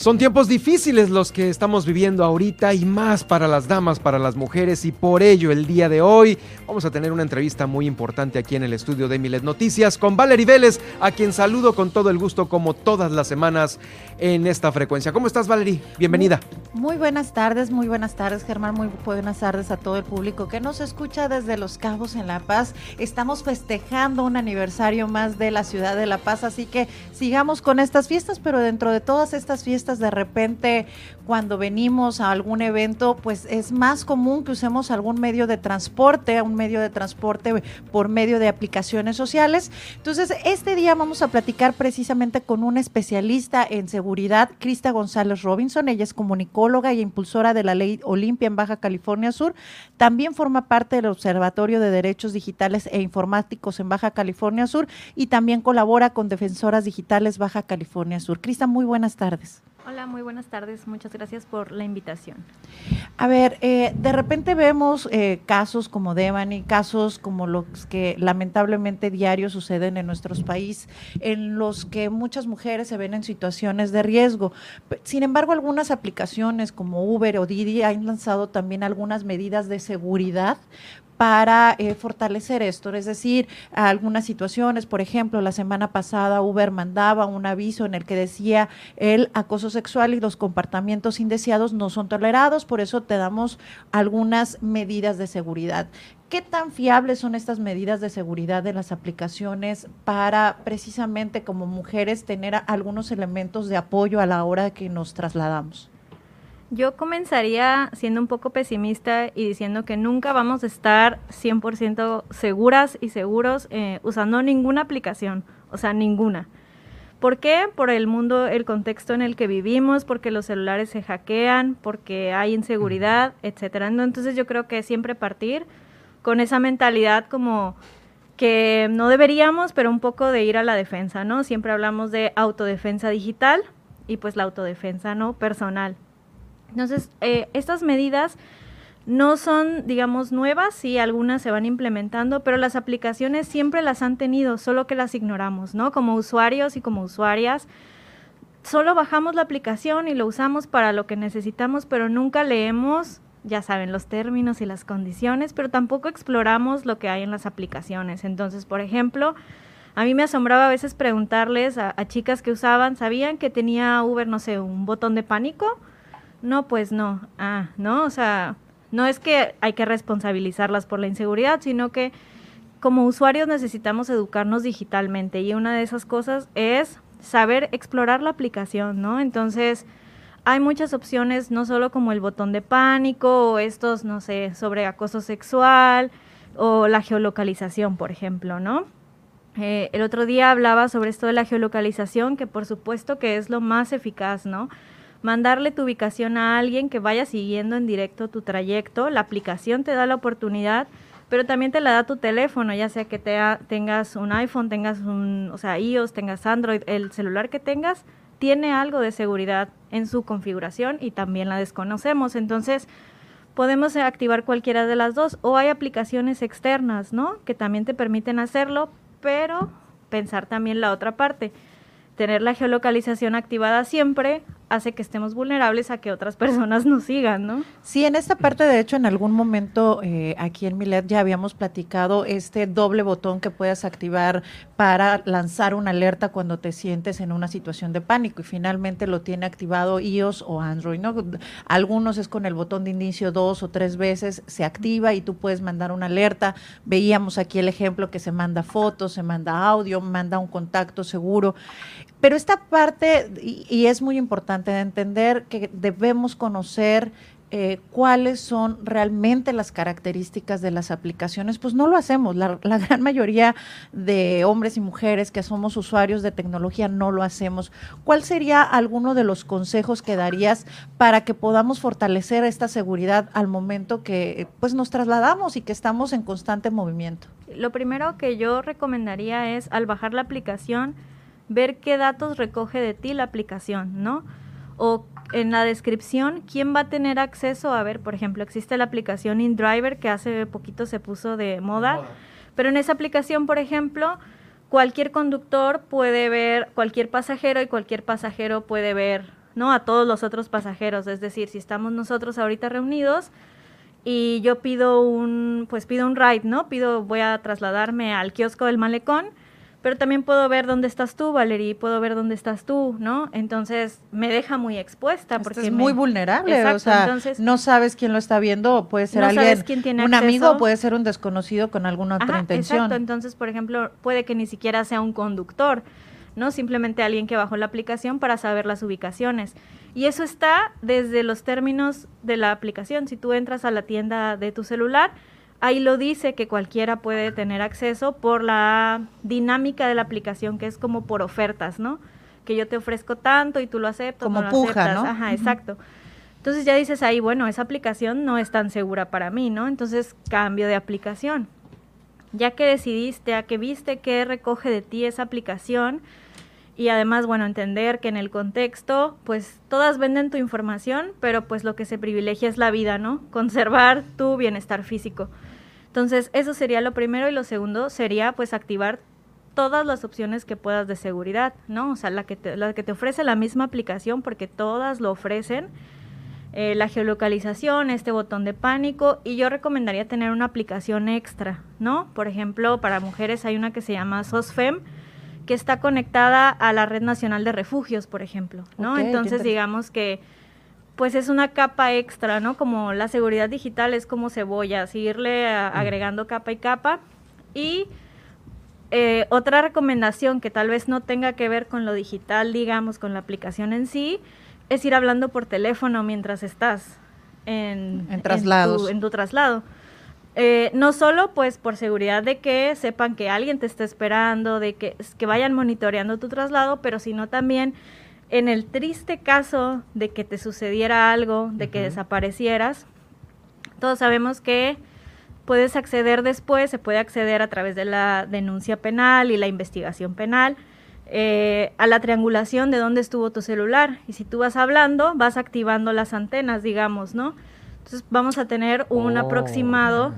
Son tiempos difíciles los que estamos viviendo ahorita y más para las damas, para las mujeres y por ello el día de hoy vamos a tener una entrevista muy importante aquí en el estudio de Milet Noticias con Valerie Vélez, a quien saludo con todo el gusto como todas las semanas en esta frecuencia. ¿Cómo estás Valerie? Bienvenida. Muy buenas tardes, muy buenas tardes Germán, muy buenas tardes a todo el público que nos escucha desde Los Cabos en La Paz. Estamos festejando un aniversario más de la ciudad de La Paz, así que sigamos con estas fiestas, pero dentro de todas estas fiestas de repente cuando venimos a algún evento, pues es más común que usemos algún medio de transporte, un medio de transporte por medio de aplicaciones sociales. Entonces, este día vamos a platicar precisamente con una especialista en seguridad, Krista González Robinson. Ella es comunicóloga y impulsora de la ley Olimpia en Baja California Sur. También forma parte del Observatorio de Derechos Digitales e Informáticos en Baja California Sur y también colabora con Defensoras Digitales Baja California Sur. Krista, muy buenas tardes. Hola, muy buenas tardes. Muchas gracias por la invitación. A ver, eh, de repente vemos eh, casos como Devani, casos como los que lamentablemente diario suceden en nuestros países, en los que muchas mujeres se ven en situaciones de riesgo. Sin embargo, algunas aplicaciones como Uber o Didi han lanzado también algunas medidas de seguridad para eh, fortalecer esto. Es decir, algunas situaciones, por ejemplo, la semana pasada Uber mandaba un aviso en el que decía el acoso sexual y los comportamientos indeseados no son tolerados, por eso te damos algunas medidas de seguridad. ¿Qué tan fiables son estas medidas de seguridad de las aplicaciones para precisamente como mujeres tener algunos elementos de apoyo a la hora que nos trasladamos? Yo comenzaría siendo un poco pesimista y diciendo que nunca vamos a estar 100% seguras y seguros eh, usando ninguna aplicación, o sea, ninguna. ¿Por qué? Por el mundo, el contexto en el que vivimos, porque los celulares se hackean, porque hay inseguridad, etcétera. Entonces yo creo que siempre partir con esa mentalidad como que no deberíamos, pero un poco de ir a la defensa, ¿no? Siempre hablamos de autodefensa digital y pues la autodefensa, ¿no? Personal. Entonces, eh, estas medidas no son, digamos, nuevas, sí, algunas se van implementando, pero las aplicaciones siempre las han tenido, solo que las ignoramos, ¿no? Como usuarios y como usuarias, solo bajamos la aplicación y lo usamos para lo que necesitamos, pero nunca leemos, ya saben, los términos y las condiciones, pero tampoco exploramos lo que hay en las aplicaciones. Entonces, por ejemplo, a mí me asombraba a veces preguntarles a, a chicas que usaban, ¿sabían que tenía Uber, no sé, un botón de pánico? No, pues no. Ah, ¿no? O sea, no es que hay que responsabilizarlas por la inseguridad, sino que como usuarios necesitamos educarnos digitalmente y una de esas cosas es saber explorar la aplicación, ¿no? Entonces, hay muchas opciones, no solo como el botón de pánico o estos, no sé, sobre acoso sexual o la geolocalización, por ejemplo, ¿no? Eh, el otro día hablaba sobre esto de la geolocalización, que por supuesto que es lo más eficaz, ¿no? Mandarle tu ubicación a alguien que vaya siguiendo en directo tu trayecto. La aplicación te da la oportunidad, pero también te la da tu teléfono, ya sea que te tengas un iPhone, tengas un, o sea, iOS, tengas Android, el celular que tengas tiene algo de seguridad en su configuración y también la desconocemos. Entonces, podemos activar cualquiera de las dos o hay aplicaciones externas, ¿no? Que también te permiten hacerlo, pero pensar también la otra parte. Tener la geolocalización activada siempre hace que estemos vulnerables a que otras personas nos sigan, ¿no? Sí, en esta parte, de hecho, en algún momento eh, aquí en Milet ya habíamos platicado este doble botón que puedes activar para lanzar una alerta cuando te sientes en una situación de pánico y finalmente lo tiene activado iOS o Android, ¿no? Algunos es con el botón de inicio dos o tres veces, se activa y tú puedes mandar una alerta. Veíamos aquí el ejemplo que se manda fotos, se manda audio, manda un contacto seguro. Pero esta parte, y, es muy importante de entender que debemos conocer eh, cuáles son realmente las características de las aplicaciones, pues no lo hacemos. La, gran mayoría de hombres y mujeres que somos usuarios de tecnología no lo hacemos. ¿Cuál sería alguno de los consejos que darías para que podamos fortalecer esta seguridad al momento que pues nos trasladamos y que estamos en constante movimiento? Lo primero que yo recomendaría es al bajar la aplicación, ver qué datos recoge de ti la aplicación, ¿no? O en la descripción, ¿quién va a tener acceso? A ver, por ejemplo, existe la aplicación InDriver que hace poquito se puso de moda, pero en esa aplicación, por ejemplo, cualquier conductor puede ver cualquier pasajero y cualquier pasajero puede ver, ¿no? A todos los otros pasajeros, es decir, si estamos nosotros ahorita reunidos y yo pido un, pues pido un ride, ¿no? Pido, voy a trasladarme al kiosco del malecón pero también puedo ver dónde estás tú, Valerie, puedo ver dónde estás tú, ¿no? Entonces me deja muy expuesta porque es muy vulnerable, o sea, entonces, no sabes quién lo está viendo, puede ser alguien, un amigo, puede ser un desconocido con alguna otra intención. Exacto, entonces, por ejemplo, puede que ni siquiera sea un conductor, ¿no? Simplemente alguien que bajó la aplicación para saber las ubicaciones. Y eso está desde los términos de la aplicación. Si tú entras a la tienda de tu celular, Ahí lo dice que cualquiera puede tener acceso por la dinámica de la aplicación, que es como por ofertas, ¿no? Que yo te ofrezco tanto y tú lo aceptas. Como puja, ¿no? Ajá, exacto. Entonces ya dices ahí, bueno, esa aplicación no es tan segura para mí, ¿no? Entonces cambio de aplicación. Ya que decidiste, a que viste qué recoge de ti esa aplicación, y además, bueno, entender que en el contexto, pues todas venden tu información, pero pues lo que se privilegia es la vida, ¿no? Conservar tu bienestar físico. Entonces, eso sería lo primero y lo segundo sería pues activar todas las opciones que puedas de seguridad, ¿no? O sea, la que te, la que te ofrece la misma aplicación porque todas lo ofrecen. Eh, la geolocalización, este botón de pánico y yo recomendaría tener una aplicación extra, ¿no? Por ejemplo, para mujeres hay una que se llama SOSFEM, que está conectada a la Red Nacional de Refugios, por ejemplo, ¿no? Entonces, digamos que pues es una capa extra, ¿no? Como la seguridad digital es como cebolla, seguirle agregando capa y capa. Y eh, otra recomendación que tal vez no tenga que ver con lo digital, digamos, con la aplicación en sí, es ir hablando por teléfono mientras estás en, traslados. En tu, traslado. Eh, no solo pues por seguridad de que sepan que alguien te está esperando, de que, que vayan monitoreando tu traslado, pero sino también en el triste caso de que te sucediera algo, de que desaparecieras, todos sabemos que puedes acceder después, se puede acceder a través de la denuncia penal y la investigación penal, eh, a la triangulación de dónde estuvo tu celular. Y si tú vas hablando, vas activando las antenas, digamos, ¿no? Entonces vamos a tener un oh, aproximado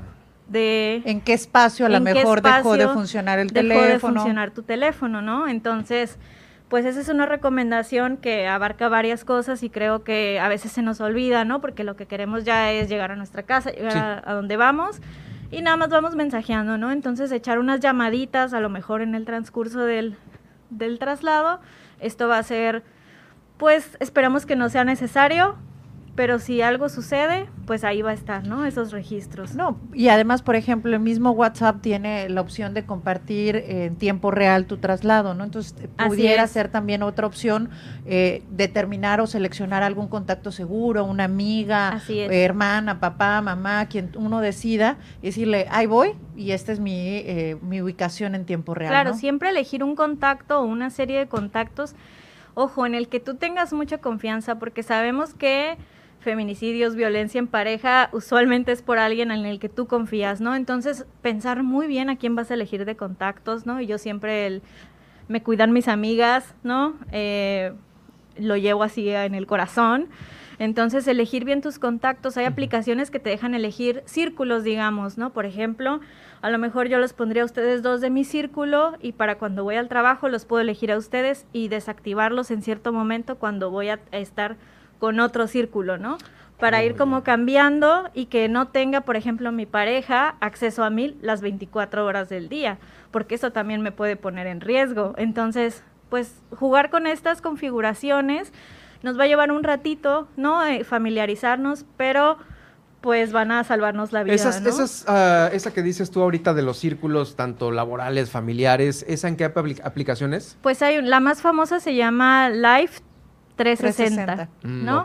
de... ¿En qué espacio a lo mejor dejó de funcionar el teléfono? Dejó de funcionar tu teléfono, ¿no? Entonces pues esa es una recomendación que abarca varias cosas y creo que a veces se nos olvida, ¿no? Porque lo que queremos ya es llegar a nuestra casa, llegar a, donde vamos y nada más vamos mensajeando, ¿no? Entonces echar unas llamaditas a lo mejor en el transcurso del, del traslado, esto va a ser, pues esperamos que no sea necesario, pero si algo sucede, pues ahí va a estar, ¿no? Esos registros. No, y además, por ejemplo, el mismo WhatsApp tiene la opción de compartir en tiempo real tu traslado, ¿no? Entonces, pudiera ser también otra opción eh, determinar o seleccionar algún contacto seguro, una amiga, hermana, papá, mamá, quien uno decida, y decirle, ahí voy y esta es mi, eh, mi ubicación en tiempo real. Claro, siempre elegir un contacto o una serie de contactos, ojo, en el que tú tengas mucha confianza, porque sabemos que feminicidios, violencia en pareja, usualmente es por alguien en el que tú confías, ¿no? Entonces, pensar muy bien a quién vas a elegir de contactos, ¿no? Y yo siempre el, me cuidan mis amigas, ¿no? Eh, lo llevo así en el corazón. Entonces, elegir bien tus contactos. Hay aplicaciones que te dejan elegir círculos, digamos, ¿no? Por ejemplo, a lo mejor yo los pondría a ustedes dos de mi círculo y para cuando voy al trabajo los puedo elegir a ustedes y desactivarlos en cierto momento cuando voy a estar con otro círculo, ¿no? Para ir como cambiando y que no tenga, por ejemplo, mi pareja acceso a mí las 24 horas del día, porque eso también me puede poner en riesgo. Entonces, pues jugar con estas configuraciones nos va a llevar un ratito, ¿no? Eh, familiarizarnos, pero pues van a salvarnos la vida. Esas, ¿no? esas, ah, esa que dices tú ahorita de los círculos, tanto laborales, familiares, ¿esa en qué aplicaciones? Pues hay la más famosa se llama Life 360, mm, ¿no?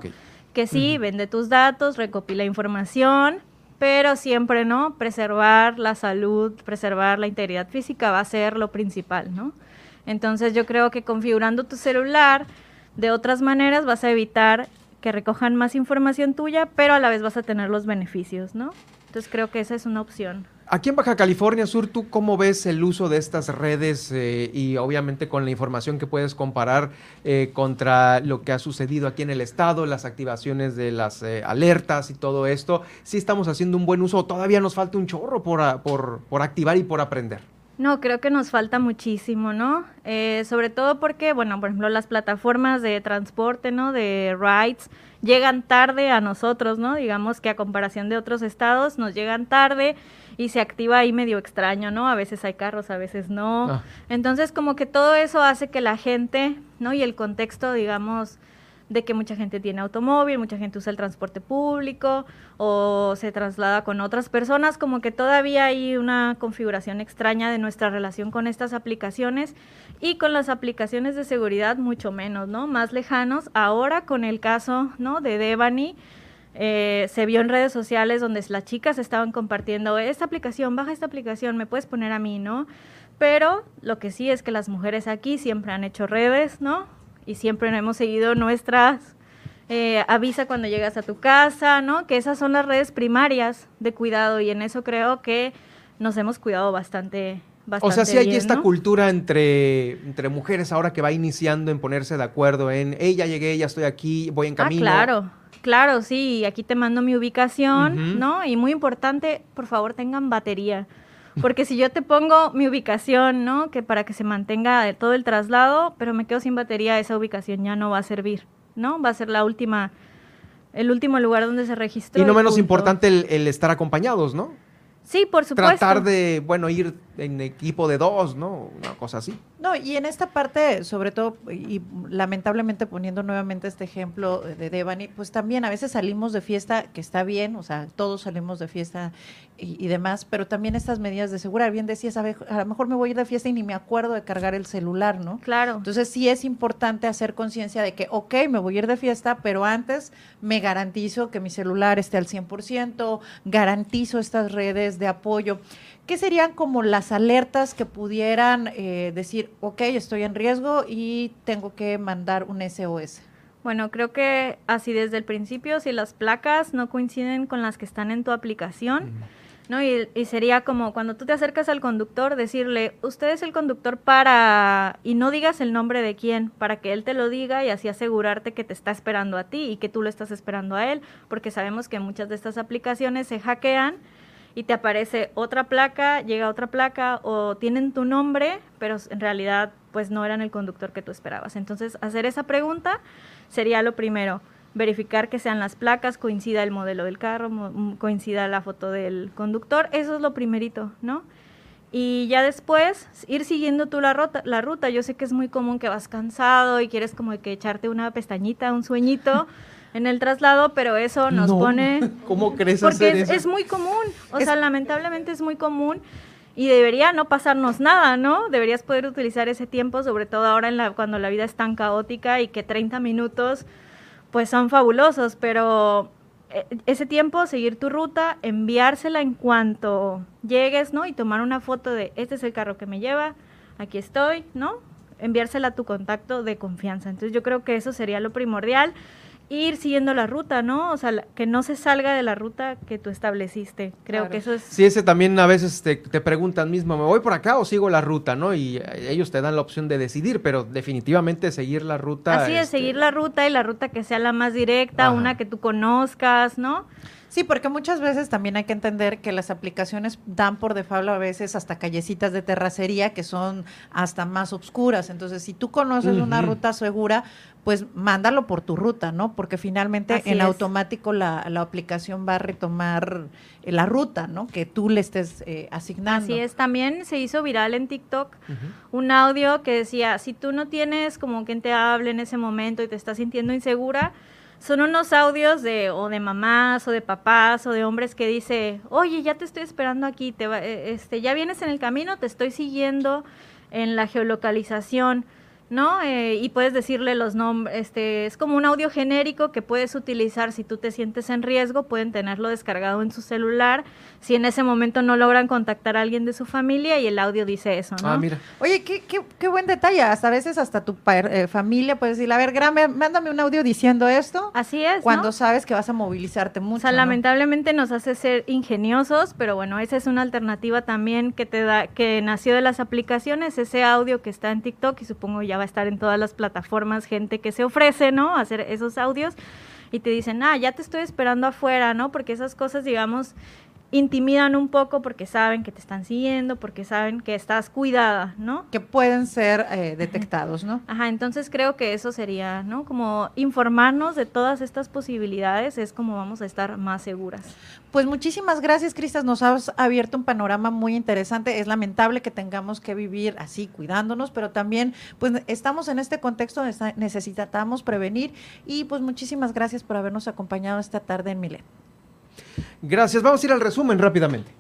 que sí, vende tus datos, recopila información, pero siempre, ¿no? Preservar la salud, preservar la integridad física va a ser lo principal, ¿no? Entonces yo creo que configurando tu celular de otras maneras vas a evitar que recojan más información tuya, pero a la vez vas a tener los beneficios, ¿no? Entonces creo que esa es una opción. Aquí en Baja California Sur, ¿tú cómo ves el uso de estas redes eh, y obviamente con la información que puedes comparar eh, contra lo que ha sucedido aquí en el estado, las activaciones de las eh, alertas y todo esto? ¿Sí estamos haciendo un buen uso o todavía nos falta un chorro por, por, por activar y por aprender? No, creo que nos falta muchísimo, ¿no? sobre todo porque, bueno, por ejemplo, las plataformas de transporte, ¿no? De rides llegan tarde a nosotros, ¿no? Digamos que a comparación de otros estados nos llegan tarde y se activa ahí medio extraño, ¿no? A veces hay carros, a veces no. Ah. Entonces, como que todo eso hace que la gente, ¿no? Y el contexto, digamos, de que mucha gente tiene automóvil, mucha gente usa el transporte público o se traslada con otras personas, como que todavía hay una configuración extraña de nuestra relación con estas aplicaciones y con las aplicaciones de seguridad mucho menos, ¿no? Más lejanos. Ahora con el caso, ¿no? De Devani, eh, se vio en redes sociales donde las chicas estaban compartiendo esta aplicación, baja esta aplicación, me puedes poner a mí, ¿no? Pero lo que sí es que las mujeres aquí siempre han hecho redes, ¿no? y siempre hemos seguido nuestras eh, avisa cuando llegas a tu casa, ¿no? Que esas son las redes primarias de cuidado y en eso creo que nos hemos cuidado bastante. Bastante o sea, sí hay esta cultura entre, entre mujeres ahora que va iniciando en ponerse de acuerdo en, hey, ya llegué, ya estoy aquí, voy en ah, camino. Ah, claro, claro, sí, aquí te mando mi ubicación, ¿no? Y muy importante, por favor, tengan batería. Porque si yo te pongo mi ubicación, ¿no? Que para que se mantenga todo el traslado, pero me quedo sin batería, esa ubicación ya no va a servir, ¿no? Va a ser la última, el último lugar donde se registró. Y no menos importante el, estar acompañados, ¿no? Sí, por supuesto. Tratar de, bueno, ir en equipo de dos, ¿no? Una cosa así. No, y en esta parte, sobre todo, y lamentablemente poniendo nuevamente este ejemplo de Devani, pues también a veces salimos de fiesta, que está bien, o sea, todos salimos de fiesta y, demás, pero también estas medidas de seguridad, bien decías, a, a, lo mejor me voy a ir de fiesta y ni me acuerdo de cargar el celular, ¿no? Claro. Entonces sí es importante hacer conciencia de que, ok, me voy a ir de fiesta, pero antes me garantizo que mi celular esté al 100%, garantizo estas redes de apoyo. ¿Qué serían como las alertas que pudieran eh, decir, ok, estoy en riesgo y tengo que mandar un SOS? Bueno, creo que así desde el principio, si las placas no coinciden con las que están en tu aplicación, ¿no? Y, y, sería como cuando tú te acercas al conductor, decirle, usted es el conductor para, y no digas el nombre de quién, para que él te lo diga y así asegurarte que te está esperando a ti y que tú lo estás esperando a él, porque sabemos que muchas de estas aplicaciones se hackean y te aparece otra placa, llega otra placa o tienen tu nombre, pero en realidad pues no eran el conductor que tú esperabas. Entonces, hacer esa pregunta sería lo primero, verificar que sean las placas, coincida el modelo del carro, mm, coincida la foto del conductor, eso es lo primerito, ¿no? Y ya después ir siguiendo tú la ruta, la ruta. Yo sé que es muy común que vas cansado y quieres como que echarte una pestañita, un sueñito. en el traslado, pero eso nos pone... ¿Cómo crees porque hacer es, eso? es muy común, o sea, lamentablemente es muy común y debería no pasarnos nada, ¿no? Deberías poder utilizar ese tiempo, sobre todo ahora en la, cuando la vida es tan caótica y que 30 minutos pues son fabulosos, pero eh, ese tiempo, seguir tu ruta, enviársela en cuanto llegues, ¿no? Y tomar una foto de, este es el carro que me lleva, aquí estoy, ¿no? Enviársela a tu contacto de confianza. Entonces yo creo que eso sería lo primordial ir siguiendo la ruta, ¿no? O sea, que no se salga de la ruta que tú estableciste. Creo que eso es... Sí, ese también a veces te, te, preguntan mismo, ¿me voy por acá o sigo la ruta, no? Y eh, ellos te dan la opción de decidir, pero definitivamente seguir la ruta... Así es, este seguir la ruta y la ruta que sea la más directa, una que tú conozcas, ¿no? Sí, porque muchas veces también hay que entender que las aplicaciones dan por default a veces hasta callecitas de terracería que son hasta más oscuras. Entonces, si tú conoces una ruta segura, pues mándalo por tu ruta, ¿no? Porque finalmente en automático la, aplicación va a retomar eh, la ruta, ¿no? Que tú le estés eh, asignando. Así es, también se hizo viral en TikTok un audio que decía, si tú no tienes como quien te hable en ese momento y te estás sintiendo insegura, son unos audios de o de mamás o de papás o de hombres que dice, oye, ya te estoy esperando aquí, te eh, este, ya vienes en el camino, te estoy siguiendo en la geolocalización ¿no? Eh, y puedes decirle los nombres, este, es como un audio genérico que puedes utilizar si tú te sientes en riesgo, pueden tenerlo descargado en su celular, si en ese momento no logran contactar a alguien de su familia y el audio dice eso, ¿no? Ah, mira. Oye, qué, qué, qué buen detalle. Hasta a veces hasta tu eh, familia puede decir, a ver, Graham, mándame un audio diciendo esto. Así es, ¿no? Cuando sabes que vas a movilizarte mucho. O sea, ¿no? lamentablemente nos hace ser ingeniosos, pero bueno, esa es una alternativa también que te da, que nació de las aplicaciones, ese audio que está en TikTok y supongo ya va a estar en todas las plataformas, gente que se ofrece, ¿no? Hacer esos audios y te dicen, ah, ya te estoy esperando afuera, ¿no? Porque esas cosas, digamos, intimidan un poco porque saben que te están siguiendo, porque saben que estás cuidada, ¿no? Que pueden ser eh, detectados, ¿no? Ajá, entonces creo que eso sería, ¿no? Como informarnos de todas estas posibilidades es como vamos a estar más seguras. Pues muchísimas gracias, Cristas. Nos has abierto un panorama muy interesante. Es lamentable que tengamos que vivir así, cuidándonos, pero también, pues, estamos en este contexto donde necesitamos prevenir. Y pues muchísimas gracias por habernos acompañado esta tarde en Milet. Gracias. Vamos a ir al resumen rápidamente.